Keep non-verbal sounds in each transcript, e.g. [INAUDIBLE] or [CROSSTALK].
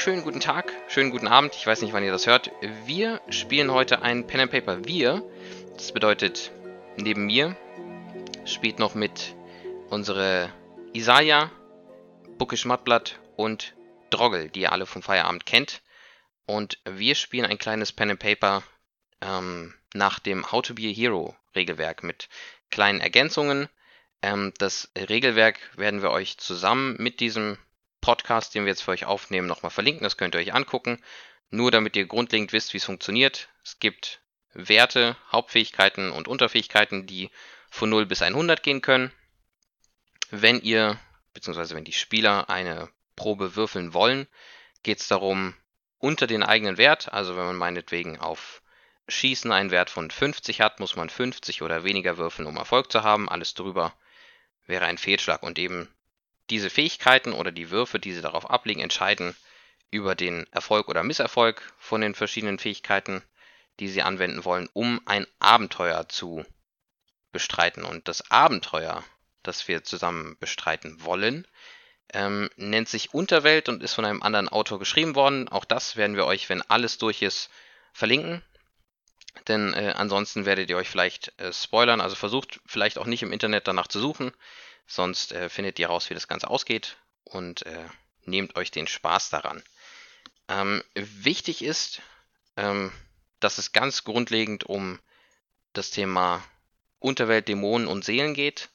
schönen guten Tag, schönen guten Abend. Ich weiß nicht, wann ihr das hört. Wir spielen heute ein Pen and Paper. Wir, das bedeutet neben mir, spielt noch mit unsere Isaiah, Buckisch Mattblatt und Droggel, die ihr alle vom Feierabend kennt. Und wir spielen ein kleines Pen and Paper ähm, nach dem How to be a Hero Regelwerk mit kleinen Ergänzungen. Ähm, das Regelwerk werden wir euch zusammen mit diesem Podcast, den wir jetzt für euch aufnehmen, nochmal verlinken. Das könnt ihr euch angucken. Nur damit ihr grundlegend wisst, wie es funktioniert. Es gibt Werte, Hauptfähigkeiten und Unterfähigkeiten, die von 0 bis 100 gehen können. Wenn ihr, beziehungsweise wenn die Spieler eine Probe würfeln wollen, geht es darum, unter den eigenen Wert, also wenn man meinetwegen auf Schießen einen Wert von 50 hat, muss man 50 oder weniger würfeln, um Erfolg zu haben. Alles drüber wäre ein Fehlschlag und eben diese Fähigkeiten oder die Würfe, die sie darauf ablegen, entscheiden über den Erfolg oder Misserfolg von den verschiedenen Fähigkeiten, die sie anwenden wollen, um ein Abenteuer zu bestreiten. Und das Abenteuer, das wir zusammen bestreiten wollen, ähm, nennt sich Unterwelt und ist von einem anderen Autor geschrieben worden. Auch das werden wir euch, wenn alles durch ist, verlinken. Denn äh, ansonsten werdet ihr euch vielleicht äh, spoilern. Also versucht vielleicht auch nicht im Internet danach zu suchen. Sonst äh, findet ihr raus, wie das Ganze ausgeht und äh, nehmt euch den Spaß daran. Ähm, wichtig ist, ähm, dass es ganz grundlegend um das Thema Unterwelt, Dämonen und Seelen geht.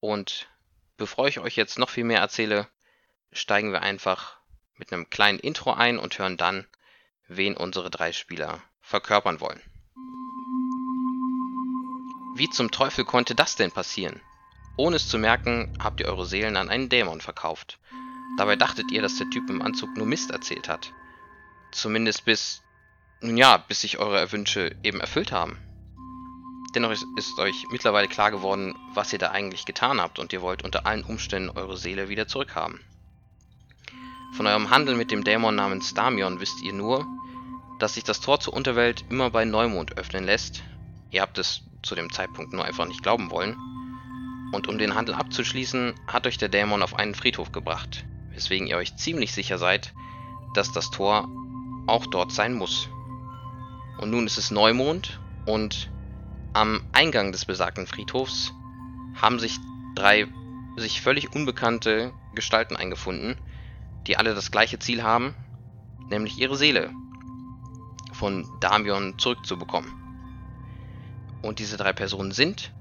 Und bevor ich euch jetzt noch viel mehr erzähle, steigen wir einfach mit einem kleinen Intro ein und hören dann, wen unsere drei Spieler verkörpern wollen. Wie zum Teufel konnte das denn passieren? Ohne es zu merken, habt ihr eure Seelen an einen Dämon verkauft. Dabei dachtet ihr, dass der Typ im Anzug nur Mist erzählt hat. Zumindest bis, nun ja, bis sich eure Wünsche eben erfüllt haben. Dennoch ist, ist euch mittlerweile klar geworden, was ihr da eigentlich getan habt und ihr wollt unter allen Umständen eure Seele wieder zurückhaben. Von eurem Handel mit dem Dämon namens Damion wisst ihr nur, dass sich das Tor zur Unterwelt immer bei Neumond öffnen lässt. Ihr habt es zu dem Zeitpunkt nur einfach nicht glauben wollen und um den Handel abzuschließen, hat euch der Dämon auf einen Friedhof gebracht, weswegen ihr euch ziemlich sicher seid, dass das Tor auch dort sein muss. Und nun ist es Neumond und am Eingang des besagten Friedhofs haben sich drei sich völlig unbekannte Gestalten eingefunden, die alle das gleiche Ziel haben, nämlich ihre Seele von Damion zurückzubekommen. Und diese drei Personen sind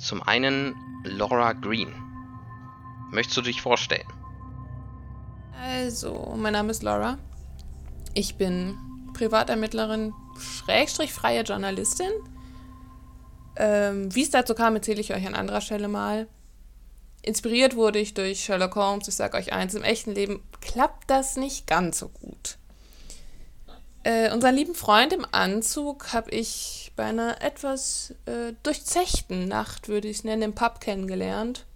zum einen Laura Green. Möchtest du dich vorstellen? Also, mein Name ist Laura. Ich bin Privatermittlerin, Schrägstrich freie Journalistin. Ähm, Wie es dazu kam, erzähle ich euch an anderer Stelle mal. Inspiriert wurde ich durch Sherlock Holmes. Ich sage euch eins, im echten Leben klappt das nicht ganz so gut. Äh, unseren lieben Freund im Anzug habe ich bei einer etwas äh, durchzechten Nacht, würde ich es nennen, im Pub kennengelernt.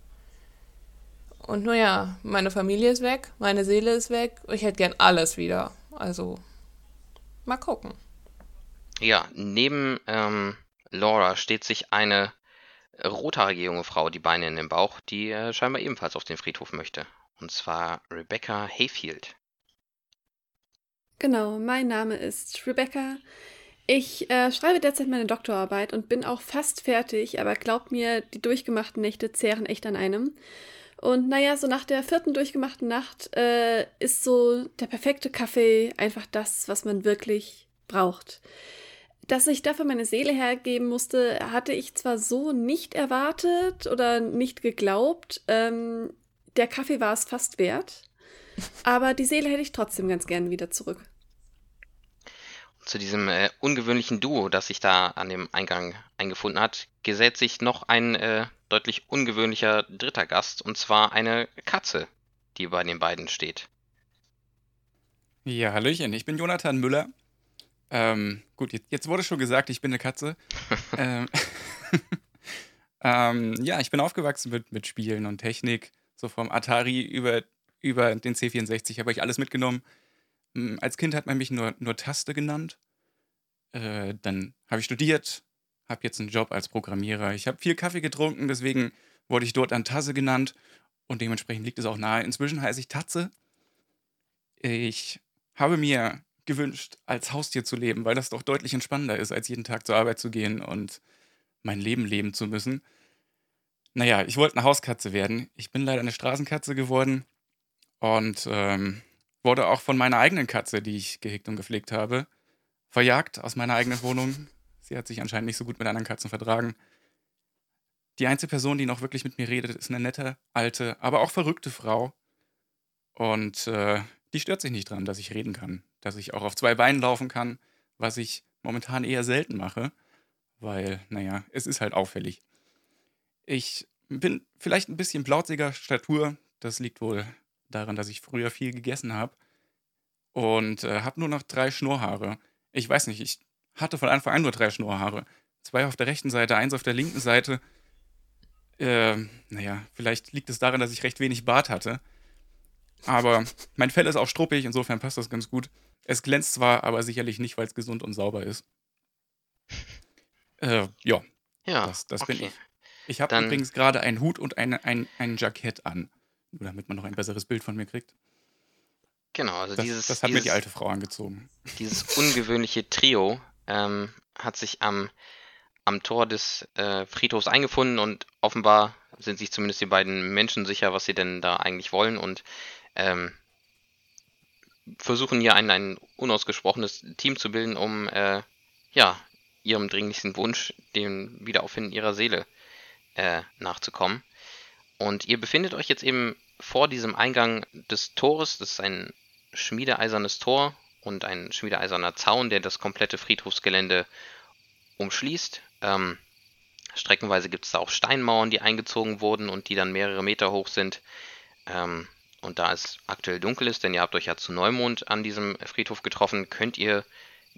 Und naja, meine Familie ist weg, meine Seele ist weg. Ich hätte gern alles wieder. Also, mal gucken. Ja, neben ähm, Laura steht sich eine rothaarige junge Frau die Beine in den Bauch, die äh, scheinbar ebenfalls auf den Friedhof möchte. Und zwar Rebecca Hayfield. Genau, mein Name ist Rebecca. Ich äh, schreibe derzeit meine Doktorarbeit und bin auch fast fertig, aber glaubt mir, die durchgemachten Nächte zehren echt an einem. Und naja, so nach der vierten durchgemachten Nacht äh, ist so der perfekte Kaffee einfach das, was man wirklich braucht. Dass ich dafür meine Seele hergeben musste, hatte ich zwar so nicht erwartet oder nicht geglaubt. Ähm, der Kaffee war es fast wert. [LAUGHS] Aber die Seele hätte ich trotzdem ganz gern wieder zurück. Zu diesem äh, ungewöhnlichen Duo, das sich da an dem Eingang eingefunden hat, gesellt sich noch ein äh, deutlich ungewöhnlicher dritter Gast, und zwar eine Katze, die bei den beiden steht. Ja, Hallöchen, ich bin Jonathan Müller. Ähm, gut, jetzt, jetzt, wurde schon gesagt, ich bin eine Katze. [LAUGHS] ähm, [LAUGHS] ähm, ja, ich bin aufgewachsen mit, mit Spielen und Technik, so vom Atari über über den C64 habe ich alles mitgenommen. Hm, als Kind hat man mich nur, nur Taste genannt. Äh, dann habe ich studiert, habe jetzt einen Job als Programmierer. Ich habe viel Kaffee getrunken, deswegen wurde ich dort an Tasse genannt und dementsprechend liegt es auch nahe. Inzwischen heiße ich Tatze. Ich habe mir gewünscht, als Haustier zu leben, weil das doch deutlich entspannender ist, als jeden Tag zur Arbeit zu gehen und mein Leben leben zu müssen. Naja, ich wollte eine Hauskatze werden. Ich bin leider eine Straßenkatze geworden und ähm, wurde auch von meiner eigenen Katze, die ich gehegt und gepflegt habe, verjagt aus meiner eigenen Wohnung. Sie hat sich anscheinend nicht so gut mit anderen Katzen vertragen. Die einzige Person, die noch wirklich mit mir redet, ist eine nette, alte, aber auch verrückte Frau. Und äh, die stört sich nicht dran, dass ich reden kann, dass ich auch auf zwei Beinen laufen kann, was ich momentan eher selten mache, weil, naja, es ist halt auffällig. Ich bin vielleicht ein bisschen blautiger Statur, das liegt wohl daran, dass ich früher viel gegessen habe und äh, habe nur noch drei Schnurrhaare. Ich weiß nicht, ich hatte von Anfang an nur drei Schnurrhaare. Zwei auf der rechten Seite, eins auf der linken Seite. Äh, naja, vielleicht liegt es daran, dass ich recht wenig Bart hatte. Aber mein Fell ist auch struppig, insofern passt das ganz gut. Es glänzt zwar, aber sicherlich nicht, weil es gesund und sauber ist. Äh, ja. Ja, das, das okay. bin ich. Ich habe übrigens gerade einen Hut und eine, ein, ein Jackett an. Nur damit man noch ein besseres Bild von mir kriegt. Genau, also Das, dieses, das hat mir dieses, die alte Frau angezogen. dieses ungewöhnliche Trio ähm, hat sich am, am Tor des äh, Friedhofs eingefunden und offenbar sind sich zumindest die beiden Menschen sicher, was sie denn da eigentlich wollen und ähm, versuchen hier ein, ein unausgesprochenes Team zu bilden, um äh, ja, ihrem dringlichsten Wunsch, dem Wiederauffinden ihrer Seele, äh, nachzukommen. Und ihr befindet euch jetzt eben vor diesem Eingang des Tores. Das ist ein schmiedeeisernes Tor und ein schmiedeeiserner Zaun, der das komplette Friedhofsgelände umschließt. Ähm, streckenweise gibt es da auch Steinmauern, die eingezogen wurden und die dann mehrere Meter hoch sind. Ähm, und da es aktuell dunkel ist, denn ihr habt euch ja zu Neumond an diesem Friedhof getroffen, könnt ihr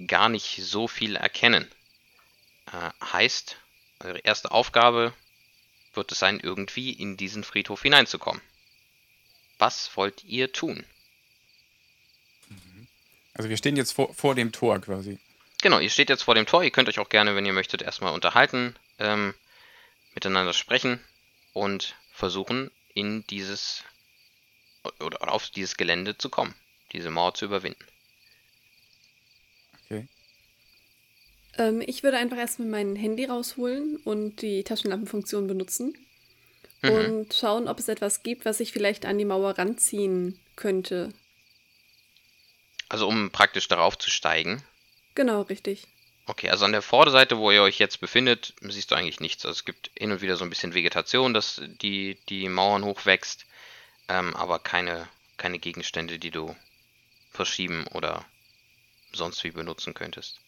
gar nicht so viel erkennen. Äh, heißt, eure erste Aufgabe wird es sein, irgendwie in diesen Friedhof hineinzukommen. Was wollt ihr tun? Also wir stehen jetzt vor, vor dem Tor quasi. Genau, ihr steht jetzt vor dem Tor. Ihr könnt euch auch gerne, wenn ihr möchtet, erstmal unterhalten, ähm, miteinander sprechen und versuchen, in dieses oder auf dieses Gelände zu kommen, diese Mauer zu überwinden. Okay. Ähm, ich würde einfach erstmal mein Handy rausholen und die Taschenlampenfunktion benutzen Mhm. und schauen, ob es etwas gibt, was ich vielleicht an die Mauer ranziehen könnte. Also um praktisch darauf zu steigen. Genau, richtig. Okay, also an der Vorderseite, wo ihr euch jetzt befindet, siehst du eigentlich nichts. Also es gibt hin und wieder so ein bisschen Vegetation, dass die, die Mauern hochwächst, ähm, aber keine, keine Gegenstände, die du verschieben oder sonst wie benutzen könntest.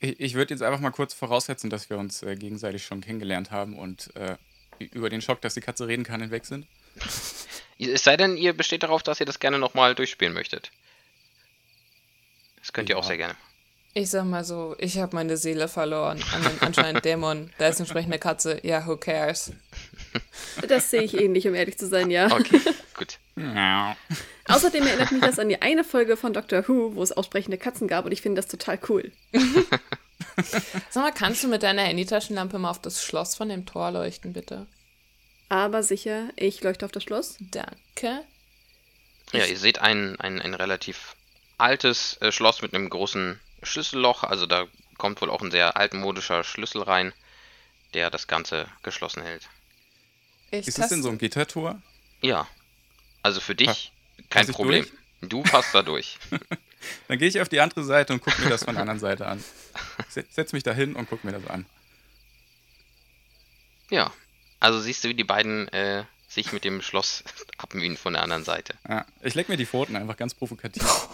Ich, ich würde jetzt einfach mal kurz voraussetzen, dass wir uns äh, gegenseitig schon kennengelernt haben und äh, über den Schock, dass die Katze reden kann, hinweg sind. [LAUGHS] Es sei denn, ihr besteht darauf, dass ihr das gerne nochmal durchspielen möchtet. Das könnt ihr auch Ja. sehr gerne. Ich sag mal so, ich habe meine Seele verloren an den anscheinend Dämon. Da ist entsprechend eine Katze. Ja, who cares? Das sehe ich ähnlich, um ehrlich zu sein, ja. Okay, gut. Ja. [LAUGHS] Außerdem erinnert mich das an die eine Folge von Doctor Who, wo es aussprechende Katzen gab und ich finde das total cool. [LAUGHS] [LAUGHS] Sag mal, kannst du mit deiner Handytaschenlampe mal auf das Schloss von dem Tor leuchten, bitte? Aber sicher, ich leuchte auf das Schloss. Danke. Ja, ihr seht ein, ein, ein relativ altes äh, Schloss mit einem großen Schlüsselloch. Also da kommt wohl auch ein sehr altmodischer Schlüssel rein, der das Ganze geschlossen hält. Ich Ist das denn so ein Gittertor? Ja, also für dich Pa- kein Problem. Du passt da durch. [LAUGHS] Dann gehe ich auf die andere Seite und gucke mir das von der anderen Seite an. Se- Setz mich da hin und guck mir das an. Ja, also siehst du, wie die beiden äh, sich mit dem Schloss [LAUGHS] abmühen von der anderen Seite. Ja, ich leck mir die Pfoten einfach ganz provokativ. [LAUGHS]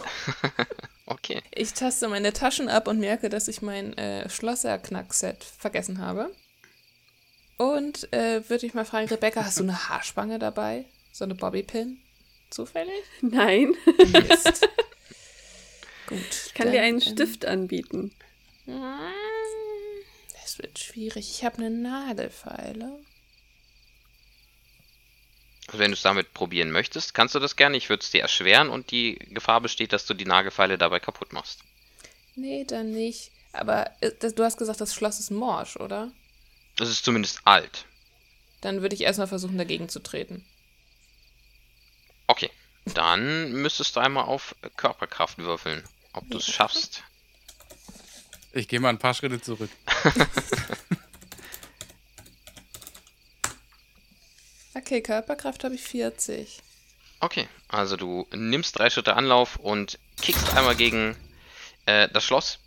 Okay. Ich taste meine Taschen ab und merke, dass ich mein äh, Schlosser-Knackset vergessen habe. Und äh, würde ich mal fragen, Rebecca, hast du eine Haarspange dabei? So eine Bobbypin? Zufällig? Nein, Mist. [LAUGHS] Gut. ich kann dir einen ähm, Stift anbieten. Das wird schwierig. Ich habe eine Nagelfeile. Also wenn du es damit probieren möchtest, kannst du das gerne. Ich würde es dir erschweren und die Gefahr besteht, dass du die Nagelfeile dabei kaputt machst. Nee, dann nicht. Aber äh, das, du hast gesagt, das Schloss ist morsch, oder? Das ist zumindest alt. Dann würde ich erstmal versuchen, dagegen zu treten. Okay. Dann müsstest du einmal auf Körperkraft würfeln, ob du es schaffst. Ich gehe mal ein paar Schritte zurück. [LAUGHS] Okay, Körperkraft habe ich 40. Okay, also du nimmst drei Schritte Anlauf und kickst einmal gegen äh, das Schloss,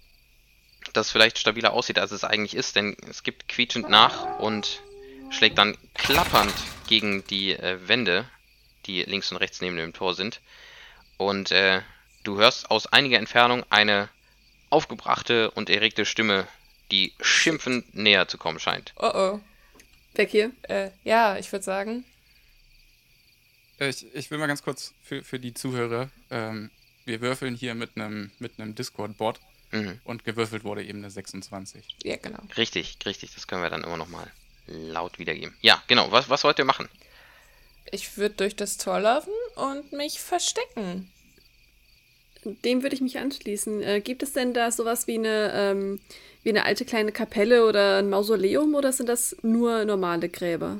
das vielleicht stabiler aussieht, als es eigentlich ist, denn es gibt quietschend nach und schlägt dann klappernd gegen die äh, Wände, die links und rechts neben dem Tor sind. Und äh, du hörst aus einiger Entfernung eine aufgebrachte und erregte Stimme, die schimpfend näher zu kommen scheint. Oh oh. Weg hier. Äh, ja, ich würde sagen. Äh, Ich, ich will mal ganz kurz für, für die Zuhörer. Ähm, wir würfeln hier mit einem mit einem Discord-Bot Mhm. und gewürfelt wurde eben eine 26. Ja, genau. Richtig, richtig, das können wir dann immer noch mal laut wiedergeben. Ja, genau, was, was wollt ihr machen? Ich würde durch das Tor laufen und mich verstecken. Dem würde ich mich anschließen. Äh, gibt es denn da sowas wie eine, ähm, wie eine alte kleine Kapelle oder ein Mausoleum oder sind das nur normale Gräber?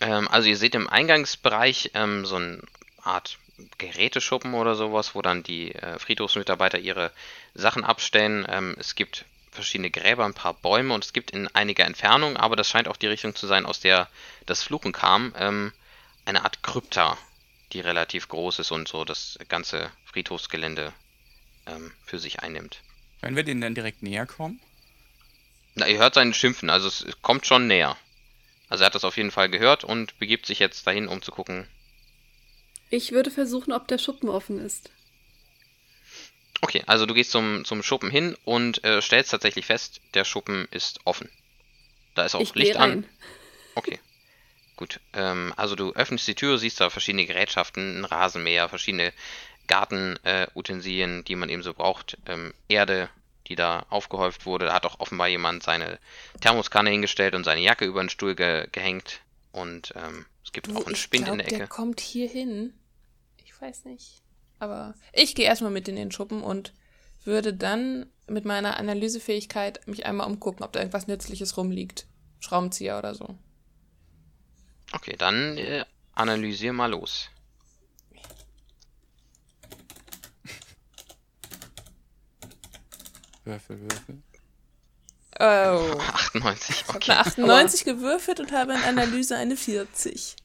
Ähm, also ihr seht im Eingangsbereich ähm, so eine Art Geräteschuppen oder sowas, wo dann die äh, Friedhofsmitarbeiter ihre Sachen abstellen. Ähm, es gibt verschiedene Gräber, ein paar Bäume und es gibt in einiger Entfernung, aber das scheint auch die Richtung zu sein, aus der das Fluchen kam, ähm, eine Art Krypta, die relativ groß ist und so das ganze Friedhofsgelände ähm, für sich einnimmt. Wenn wir denen dann direkt näher kommen, Na, ihr hört seinen Schimpfen, also es kommt schon näher. Also er hat das auf jeden Fall gehört und begibt sich jetzt dahin, um zu gucken, Ich würde versuchen, ob der Schuppen offen ist. Okay, also du gehst zum, zum Schuppen hin und äh, stellst tatsächlich fest, der Schuppen ist offen. Da ist auch ich Licht gehe an. rein. Okay. Gut. Ähm, also du öffnest die Tür, siehst da verschiedene Gerätschaften, ein Rasenmäher, verschiedene Gartenutensilien, äh, die man eben so braucht. Ähm, Erde, die da aufgehäuft wurde. Da hat auch offenbar jemand seine Thermoskanne hingestellt und seine Jacke über den Stuhl ge gehängt. Und ähm, es gibt auch einen Spind in glaub, der Ecke. der kommt hier hin. Ich weiß nicht. Aber ich gehe erstmal mit in den Schuppen und würde dann mit meiner Analysefähigkeit mich einmal umgucken, ob da irgendwas Nützliches rumliegt. Schraubenzieher oder so. Okay, dann äh, analysier mal los. Würfel, Würfel. Oh. 98, Ich habe okay. eine 98 gewürfelt und habe in Analyse eine 40.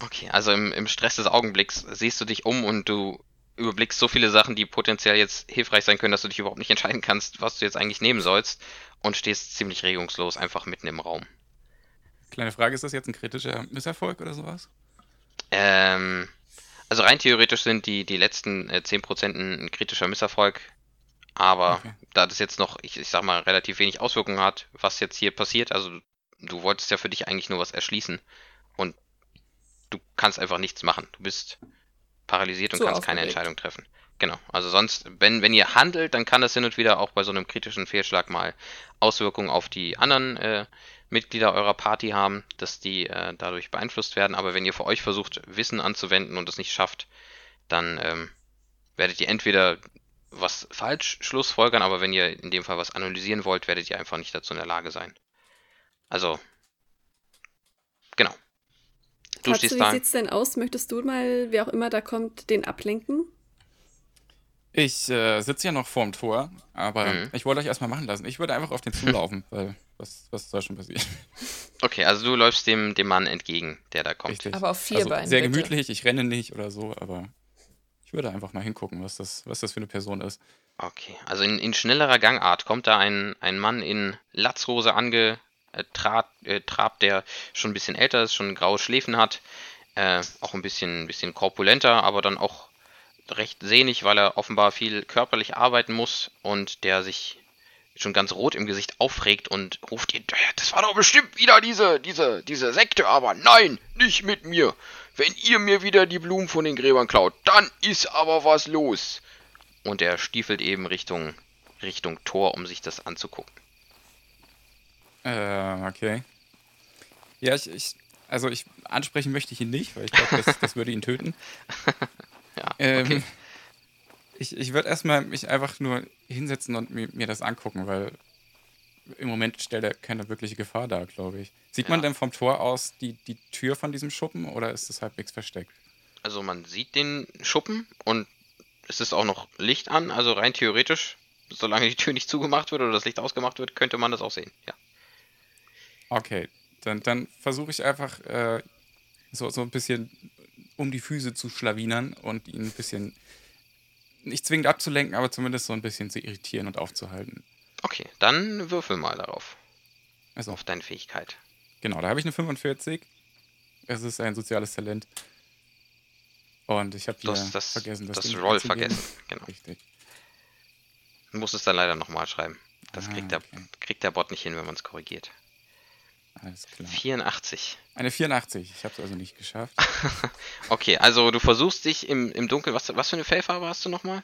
Okay, also im, im Stress des Augenblicks siehst du dich um und du überblickst so viele Sachen, die potenziell jetzt hilfreich sein können, dass du dich überhaupt nicht entscheiden kannst, was du jetzt eigentlich nehmen sollst und stehst ziemlich regungslos einfach mitten im Raum. Kleine Frage, ist das jetzt ein kritischer Misserfolg oder sowas? Ähm, also rein theoretisch sind die, die letzten äh, 10% ein, ein kritischer Misserfolg, aber Okay. da das jetzt noch, ich, ich sag mal, relativ wenig Auswirkungen hat, was jetzt hier passiert, also du wolltest ja für dich eigentlich nur was erschließen und du kannst einfach nichts machen. Du bist paralysiert und Zu kannst keine aufgeregt. Entscheidung treffen. Genau. Also sonst, wenn, wenn ihr handelt, dann kann das hin und wieder auch bei so einem kritischen Fehlschlag mal Auswirkungen auf die anderen äh, Mitglieder eurer Party haben, dass die äh, dadurch beeinflusst werden. Aber wenn ihr für euch versucht, Wissen anzuwenden und es nicht schafft, dann ähm, werdet ihr entweder was falsch schlussfolgern, aber wenn ihr in dem Fall was analysieren wollt, werdet ihr einfach nicht dazu in der Lage sein. Also, genau. Du Katze, stehst wie da. sieht's denn aus? Möchtest du mal, wer auch immer da kommt, den ablenken? Ich äh, sitze ja noch vorm Tor, aber Mhm. ich wollte euch erstmal machen lassen. Ich würde einfach auf den zulaufen, [LAUGHS] weil was, was soll schon passieren? Okay, also du läufst dem, dem Mann entgegen, der da kommt. Richtig. Aber auf vier also Beinen. Sehr bitte. gemütlich, ich renne nicht oder so, aber ich würde einfach mal hingucken, was das, was das für eine Person ist. Okay, also in, in schnellerer Gangart kommt da ein, ein Mann in Latzhose angetrabt, äh, trabt, der schon ein bisschen älter ist, schon graue Schläfen hat, äh, auch ein bisschen, bisschen korpulenter, aber dann auch recht sehnig, weil er offenbar viel körperlich arbeiten muss und der sich schon ganz rot im Gesicht aufregt und ruft ihn, das war doch bestimmt wieder diese, diese, diese Sekte, aber nein, nicht mit mir. Wenn ihr mir wieder die Blumen von den Gräbern klaut, dann ist aber was los. Und er stiefelt eben Richtung, Richtung Tor, um sich das anzugucken. Äh, okay. Ja, ich, ich also ich ansprechen möchte ich ihn nicht, weil ich glaube, das, das würde ihn töten. [LAUGHS] Ja, Ähm, okay. Ich, ich würde erstmal mich einfach nur hinsetzen und mir, mir das angucken, weil im Moment stellt er keine wirkliche Gefahr dar, glaube ich. Sieht man Ja. denn vom Tor aus die, die Tür von diesem Schuppen oder ist es halbwegs versteckt? also man sieht den Schuppen und es ist auch noch Licht an, also rein theoretisch, solange die Tür nicht zugemacht wird oder das Licht ausgemacht wird, könnte man das auch sehen, ja. Okay, dann, dann versuche ich einfach äh, so, so ein bisschen um die Füße zu schlawinern und ihn ein bisschen nicht zwingend abzulenken, aber zumindest so ein bisschen zu irritieren und aufzuhalten. Okay, dann würfel mal darauf. Also, Auf deine Fähigkeit. genau, da habe ich eine 45. Es ist ein soziales Talent. Und ich habe hier das, vergessen, das, das Roll vergessen. Genau. Richtig. Du musst es dann leider nochmal schreiben. Das Ah, kriegt, der, okay. kriegt der Bot nicht hin, wenn man es korrigiert. Alles klar. 84. Eine 84. Ich habe es also nicht geschafft. [LAUGHS] Okay, also du versuchst dich im, im Dunkeln. Was, was für eine Fellfarbe hast du nochmal?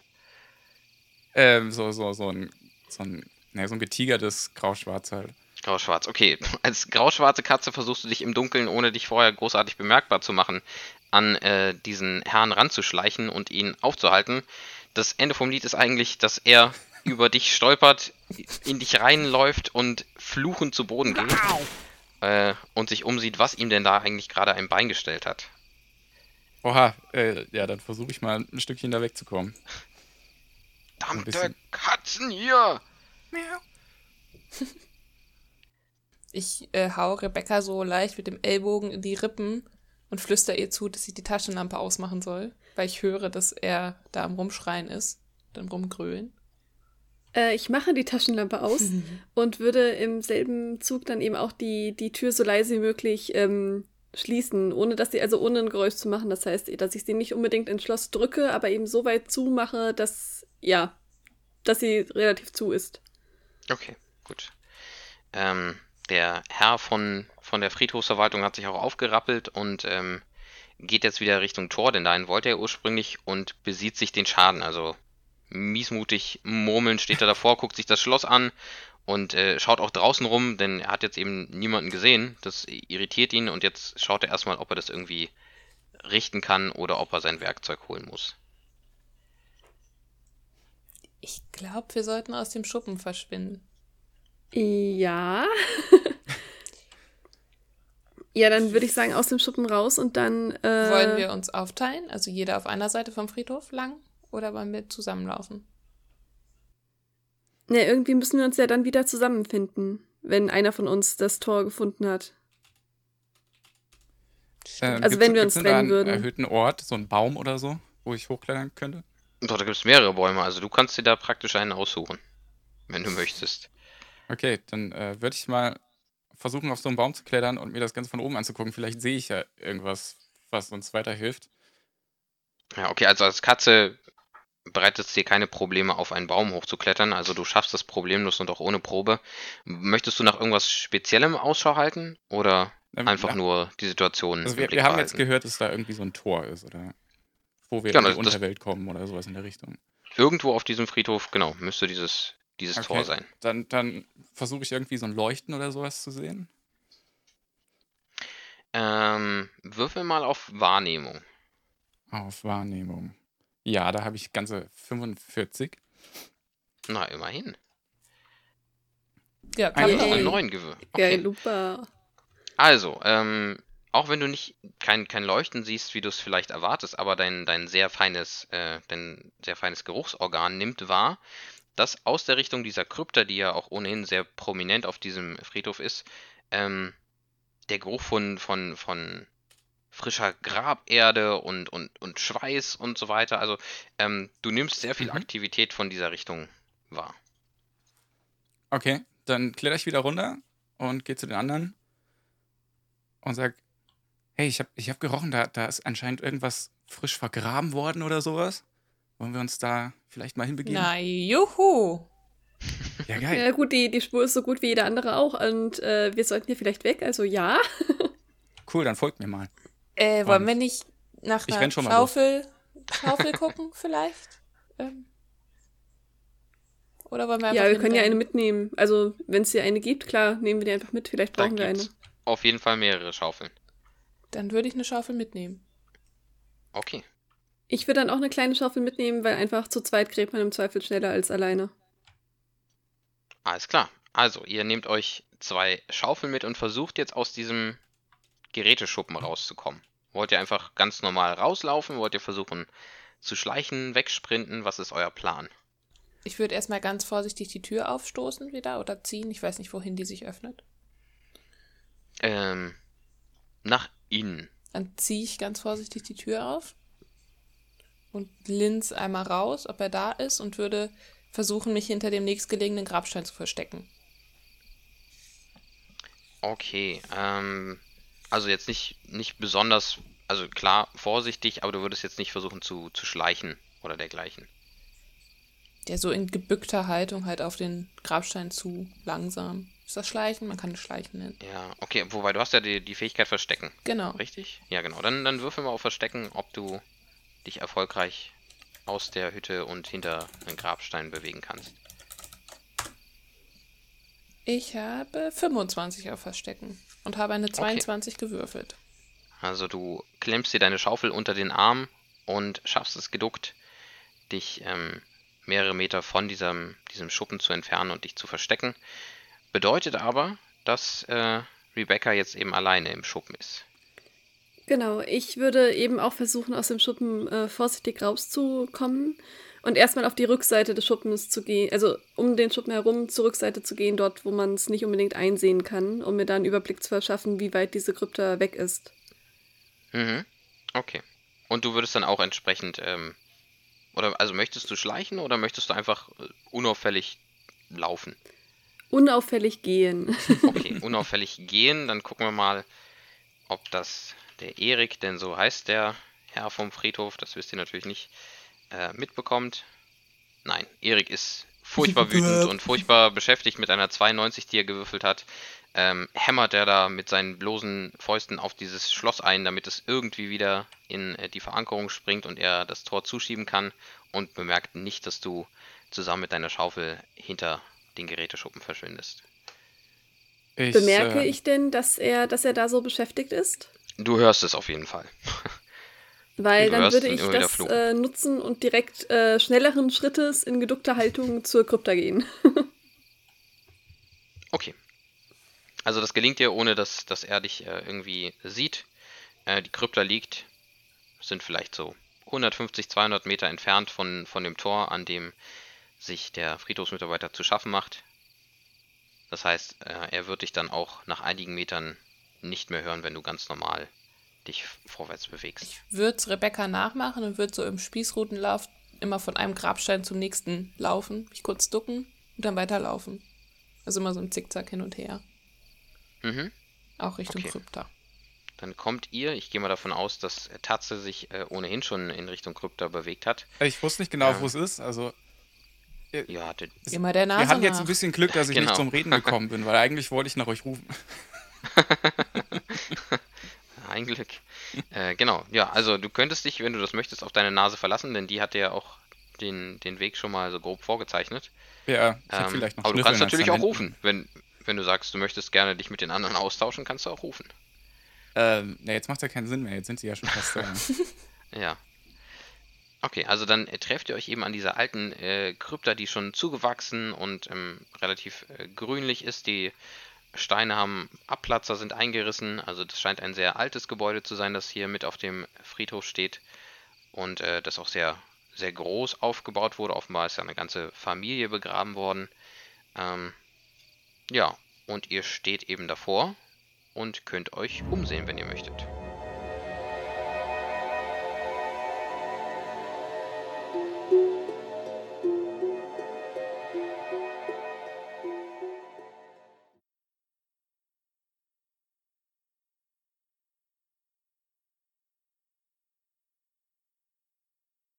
ähm, so, so, so ein, so ein, ne, so ein getigertes Grau-Schwarz halt. Grau-schwarz. Okay, [LAUGHS] als grau-schwarze Katze versuchst du dich im Dunkeln, ohne dich vorher großartig bemerkbar zu machen, an äh, diesen Herrn ranzuschleichen und ihn aufzuhalten. Das Ende vom Lied ist eigentlich, dass er [LAUGHS] über dich stolpert, in dich reinläuft und fluchend zu Boden geht. Äh, und sich umsieht, was ihm denn da eigentlich gerade ein Bein gestellt hat. Oha, äh, ja, dann versuche ich mal ein Stückchen da wegzukommen. Verdammte bisschen- Katzen hier! [LAUGHS] Ich äh, hau Rebecca so leicht mit dem Ellbogen in die Rippen und flüster ihr zu, dass sie die Taschenlampe ausmachen soll, weil ich höre, dass er da am Rumschreien ist, am Rumgrölen. Äh, ich mache die Taschenlampe aus [LAUGHS] und würde im selben Zug dann eben auch die, die Tür so leise wie möglich ähm, schließen, ohne dass sie, also ohne ein Geräusch zu machen. Das heißt, dass ich sie nicht unbedingt ins Schloss drücke, aber eben so weit zumache, dass, ja, dass sie relativ zu ist. Okay, gut. Ähm, der Herr von, von der Friedhofsverwaltung hat sich auch aufgerappelt und ähm, geht jetzt wieder Richtung Tor, denn dahin wollte er ursprünglich und besieht sich den Schaden. Also miesmutig murmelnd steht er davor, guckt sich das Schloss an und äh, schaut auch draußen rum, denn er hat jetzt eben niemanden gesehen. Das irritiert ihn und jetzt schaut er erstmal, ob er das irgendwie richten kann oder ob er sein Werkzeug holen muss. Ich glaube, wir sollten aus dem Schuppen verschwinden. Ja. ja, dann würde ich sagen, aus dem Schuppen raus und dann. Äh, Wollen wir uns aufteilen? Also jeder auf einer Seite vom Friedhof lang? Oder wollen wir zusammenlaufen? Ne, irgendwie müssen wir uns ja dann wieder zusammenfinden, wenn einer von uns das Tor gefunden hat. Ähm, Also wenn wir uns trennen einen würden. erhöhten Ort, so ein Baum oder so, wo ich hochklettern könnte? Doch, da gibt es mehrere Bäume, also du kannst dir da praktisch einen aussuchen, wenn du möchtest. Okay, dann äh, würde ich mal versuchen, auf so einen Baum zu klettern und mir das Ganze von oben anzugucken. Vielleicht sehe ich ja irgendwas, was uns weiterhilft. Ja, okay, also als Katze bereitet es dir keine Probleme, auf einen Baum hochzuklettern. Also du schaffst das problemlos und auch ohne Probe. Möchtest du nach irgendwas Speziellem Ausschau halten? Oder Ähm, einfach ja. nur die Situation Also wir, wir haben jetzt gehört, dass da irgendwie so ein Tor ist, oder wo wir Ja, in die Unterwelt kommen oder sowas in der Richtung. Irgendwo auf diesem Friedhof, genau, müsste dieses, dieses Okay. Tor sein. Dann, dann versuche ich irgendwie so ein Leuchten oder sowas zu sehen. Ähm, würfel mal auf Wahrnehmung. Auf Wahrnehmung. Ja, da habe ich ganze 45. Na, immerhin. Ja, Ein kann Du Yay. hast man. eine Yay. 9 gewürfelt. Geil, Okay. super. Also, ähm, auch wenn du nicht kein, kein Leuchten siehst, wie du es vielleicht erwartest, aber dein, dein sehr feines, äh, dein sehr feines Geruchsorgan nimmt wahr, dass aus der Richtung dieser Krypta, die ja auch ohnehin sehr prominent auf diesem Friedhof ist, ähm, der Geruch von, von, von frischer Graberde und, und, und Schweiß und so weiter. Also, ähm, du nimmst sehr viel Mhm. Aktivität von dieser Richtung wahr. Okay, dann kletter ich wieder runter und gehe zu den anderen und sag, hey, ich habe ich hab gerochen, da, da ist anscheinend irgendwas frisch vergraben worden oder sowas. Wollen wir uns da vielleicht mal hinbegeben? Na, juhu! Ja, geil. Ja gut, die, die Spur ist so gut wie jeder andere auch und äh, wir sollten hier vielleicht weg, also ja. Cool, dann folgt mir mal. Äh, wollen Und wir nicht nach einer. Schaufel, Schaufel gucken, [LAUGHS] vielleicht? Ähm. Oder wollen wir einfach Ja, wir können ja eine mitnehmen. Also, wenn es hier eine gibt, klar, nehmen wir die einfach mit. Vielleicht Da brauchen wir eine. auf jeden Fall mehrere Schaufeln. Dann würde ich eine Schaufel mitnehmen. Okay. Ich würde dann auch eine kleine Schaufel mitnehmen, weil einfach zu zweit gräbt man im Zweifel schneller als alleine. Alles klar. Also, ihr nehmt euch zwei Schaufeln mit und versucht jetzt aus diesem Geräteschuppen rauszukommen. Wollt ihr einfach ganz normal rauslaufen? Wollt ihr versuchen zu schleichen, wegsprinten? Was ist euer Plan? Ich würde erstmal ganz vorsichtig die Tür aufstoßen wieder oder ziehen. Ich weiß nicht, wohin die sich öffnet. Ähm, nach innen. Dann ziehe ich ganz vorsichtig die Tür auf und linz einmal raus, ob er da ist, und würde versuchen, mich hinter dem nächstgelegenen Grabstein zu verstecken. Okay, ähm, also jetzt nicht, nicht besonders, also klar, vorsichtig, aber du würdest jetzt nicht versuchen zu, zu schleichen oder dergleichen. Der so in gebückter Haltung halt auf den Grabstein zu langsam. Ist das Schleichen? Man kann es Schleichen nennen. Ja, okay, wobei du hast ja die, die Fähigkeit Verstecken, Genau. richtig? Ja, genau. Dann, dann würfel mal auf Verstecken, ob du dich erfolgreich aus der Hütte und hinter einen Grabstein bewegen kannst. Ich habe 25 auf Verstecken und habe eine 22 gewürfelt. Also du klemmst dir deine Schaufel unter den Arm und schaffst es geduckt, dich ähm, mehrere Meter von diesem, diesem Schuppen zu entfernen und dich zu verstecken. Bedeutet aber, dass äh, Rebecca jetzt eben alleine im Schuppen ist. Genau, ich würde eben auch versuchen, aus dem Schuppen äh, vorsichtig rauszukommen und erstmal auf die Rückseite des Schuppens zu gehen, also um den Schuppen herum zur Rückseite zu gehen, dort, wo man es nicht unbedingt einsehen kann, um mir da einen Überblick zu verschaffen, wie weit diese Krypta weg ist. Mhm. Okay. Und du würdest dann auch entsprechend, ähm, oder also möchtest du schleichen oder möchtest du einfach äh, unauffällig laufen? Unauffällig gehen. [LAUGHS] Okay, unauffällig gehen, dann gucken wir mal, ob das der Erik, denn so heißt der Herr vom Friedhof, das wisst ihr natürlich nicht, äh, mitbekommt. Nein, Erik ist [LAUGHS] furchtbar wütend und furchtbar [LAUGHS] beschäftigt mit einer 92, die er gewürfelt hat. Ähm, hämmert er da mit seinen bloßen Fäusten auf dieses Schloss ein, damit es irgendwie wieder in äh, die Verankerung springt und er das Tor zuschieben kann und bemerkt nicht, dass du zusammen mit deiner Schaufel hinter den Geräteschuppen verschwindest. Ich, Bemerke äh, ich denn, dass er, dass er da so beschäftigt ist? Du hörst es auf jeden Fall. [LAUGHS] Weil dann würde ich das äh, nutzen und direkt äh, schnelleren Schrittes in geduckter Haltung zur Krypta gehen. [LAUGHS] Okay. Also das gelingt dir, ohne dass, dass er dich äh, irgendwie sieht. Äh, die Krypta liegt, sind vielleicht so 150, 200 Meter entfernt von, von dem Tor, an dem sich der Friedhofsmitarbeiter zu schaffen macht. Das heißt, äh, er wird dich dann auch nach einigen Metern nicht mehr hören, wenn du ganz normal dich vorwärts bewegst. Würde es Rebecca nachmachen und würde so im Spießrutenlauf immer von einem Grabstein zum nächsten laufen, mich kurz ducken und dann weiterlaufen. Also immer so im Zickzack hin und her. Mhm. Auch Richtung Okay. Krypta. Dann kommt ihr, ich gehe mal davon aus, dass äh, Tatze sich äh, ohnehin schon in Richtung Krypta bewegt hat. ich wusste nicht genau, Ja. wo es ist. Also, Ja, d- Immer der Nase wir hatten jetzt ein bisschen Glück, dass ich Genau. nicht zum Reden gekommen bin, weil eigentlich wollte ich nach euch rufen. [LAUGHS] [LAUGHS] Ein Glück. [LAUGHS] Äh, genau, ja, also du könntest dich, wenn du das möchtest, auf deine Nase verlassen, denn die hat dir ja auch den, den Weg schon mal so grob vorgezeichnet. Ja, ich Ähm, vielleicht noch aber du kannst natürlich auch rufen. Wenn, wenn du sagst, du möchtest gerne dich mit den anderen austauschen, kannst du auch rufen. Ähm, ne, jetzt macht ja keinen Sinn mehr. Jetzt sind sie ja schon fast da. [LAUGHS] Ja. Okay, also dann äh, trefft ihr euch eben an dieser alten äh, Krypta, die schon zugewachsen und ähm, relativ äh, grünlich ist. Die Steine haben Abplatzer, sind eingerissen. Also das scheint ein sehr altes Gebäude zu sein, das hier mit auf dem Friedhof steht. Und äh, das auch sehr, sehr groß aufgebaut wurde. Offenbar ist ja eine ganze Familie begraben worden. Ähm, ja, und ihr steht eben davor und könnt euch umsehen, wenn ihr möchtet.